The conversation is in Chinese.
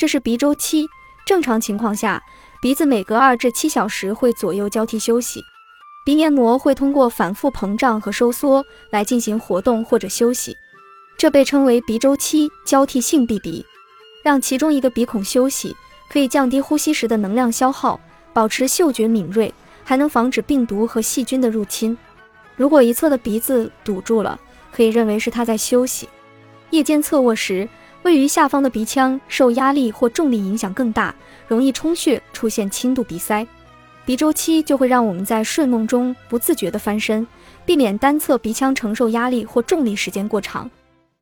这是鼻周期。正常情况下，鼻子每隔二至七小时会左右交替休息，鼻黏膜会通过反复膨胀和收缩来进行活动或者休息，这被称为鼻周期交替性闭鼻。让其中一个鼻孔休息，可以降低呼吸时的能量消耗，保持嗅觉敏锐，还能防止病毒和细菌的入侵。如果一侧的鼻子堵住了，可以认为是它在休息。夜间侧卧时，位于下方的鼻腔受压力或重力影响更大，容易充血，出现轻度鼻塞。鼻周期就会让我们在睡梦中不自觉地翻身，避免单侧鼻腔承受压力或重力时间过长。